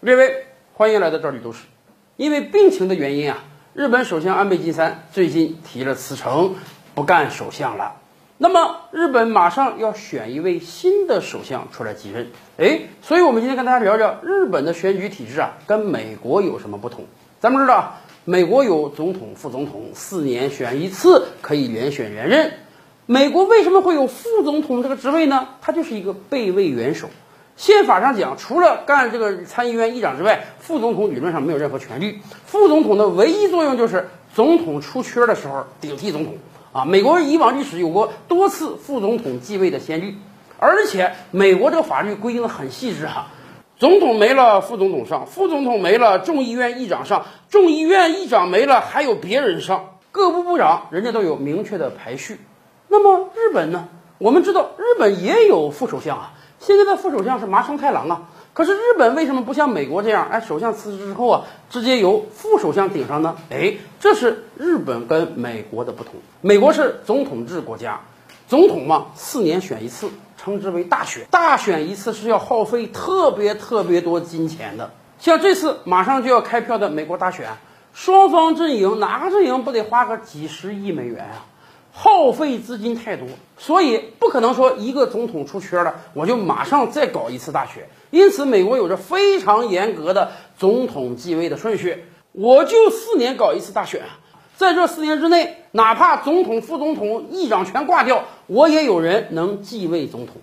列位，欢迎来到这里都是。因为病情的原因啊，日本首相安倍晋三最近提了辞呈，不干首相了。那么日本马上要选一位新的首相出来继任，哎，所以我们今天跟大家聊聊日本的选举体制啊，跟美国有什么不同？咱们知道，美国有总统、副总统，四年选一次，可以连选连任。美国为什么会有副总统这个职位呢？他就是一个备位元首。宪法上讲，除了干这个参议院议长之外，副总统理论上没有任何权利。副总统的唯一作用就是总统出缺的时候顶替总统。啊，美国以往历史有过多次副总统继位的先例，而且美国这个法律规定的很细致哈。总统没了，副总统上；副总统没了，众议院议长上；众议院议长没了，还有别人上。各部部长人家都有明确的排序。那么日本呢？我们知道日本也有副首相啊。现在的副首相是麻生太郎啊，可是日本为什么不像美国这样？哎，首相辞职之后啊，直接由副首相顶上呢？哎，这是日本跟美国的不同。美国是总统制国家，总统嘛，四年选一次，称之为大选。大选一次是要耗费特别特别多金钱的。像这次马上就要开票的美国大选，双方阵营哪个阵营不得花个几十亿美元啊？耗费资金太多，所以不可能说一个总统出缺了，我就马上再搞一次大选。因此，美国有着非常严格的总统继位的顺序，我就四年搞一次大选，在这四年之内，哪怕总统、副总统、议长全挂掉，我也有人能继位总统。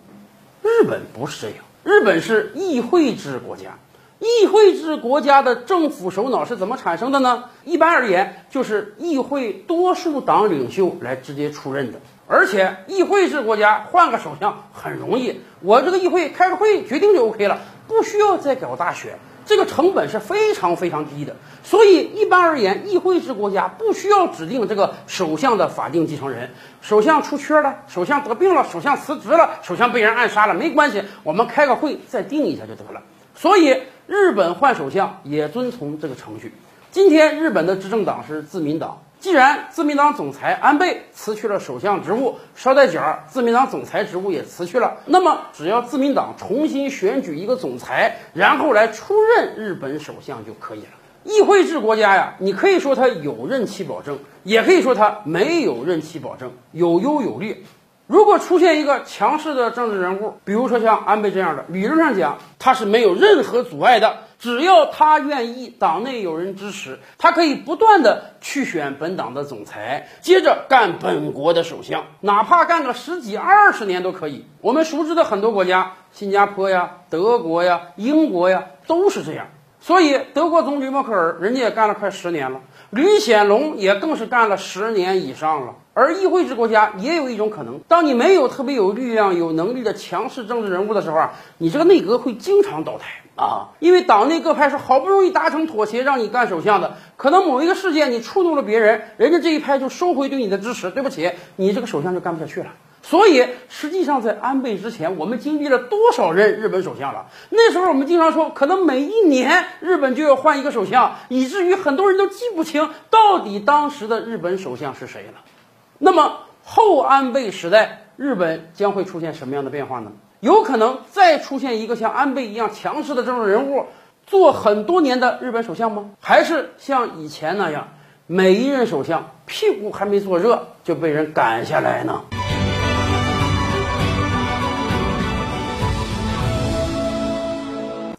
日本不是这样，日本是议会制国家。议会制国家的政府首脑是怎么产生的呢？一般而言，就是议会多数党领袖来直接出任的。而且，议会制国家换个首相很容易，我这个议会开个会决定就 OK 了，不需要再搞大选，这个成本是非常非常低的。所以，一般而言，议会制国家不需要指定这个首相的法定继承人。首相出缺了，首相得病了，首相辞职了，首相被人暗杀了，没关系，我们开个会再定一下就得了。所以。日本换首相也遵从这个程序。今天日本的执政党是自民党，既然自民党总裁安倍辞去了首相职务，捎带脚儿自民党总裁职务也辞去了，那么只要自民党重新选举一个总裁，然后来出任日本首相就可以了。议会制国家呀，你可以说它有任期保证，也可以说它没有任期保证，有优有劣。如果出现一个强势的政治人物，比如说像安倍这样的，理论上讲他是没有任何阻碍的，只要他愿意，党内有人支持，他可以不断的去选本党的总裁，接着干本国的首相，哪怕干个十几二十年都可以。我们熟知的很多国家，新加坡呀、德国呀、英国呀，都是这样。所以德国总理默克尔人家也干了快十年了，吕显龙也更是干了十年以上了。而议会制国家也有一种可能，当你没有特别有力量、有能力的强势政治人物的时候啊，你这个内阁会经常倒台啊，因为党内各派是好不容易达成妥协让你干首相的，可能某一个事件你触怒了别人，人家这一派就收回对你的支持，对不起，你这个首相就干不下去了。所以实际上在安倍之前，我们经历了多少任日本首相了？那时候我们经常说，可能每一年日本就要换一个首相，以至于很多人都记不清到底当时的日本首相是谁了。那么后安倍时代，日本将会出现什么样的变化呢？有可能再出现一个像安倍一样强势的政治人物，做很多年的日本首相吗？还是像以前那样，每一任首相屁股还没坐热就被人赶下来呢？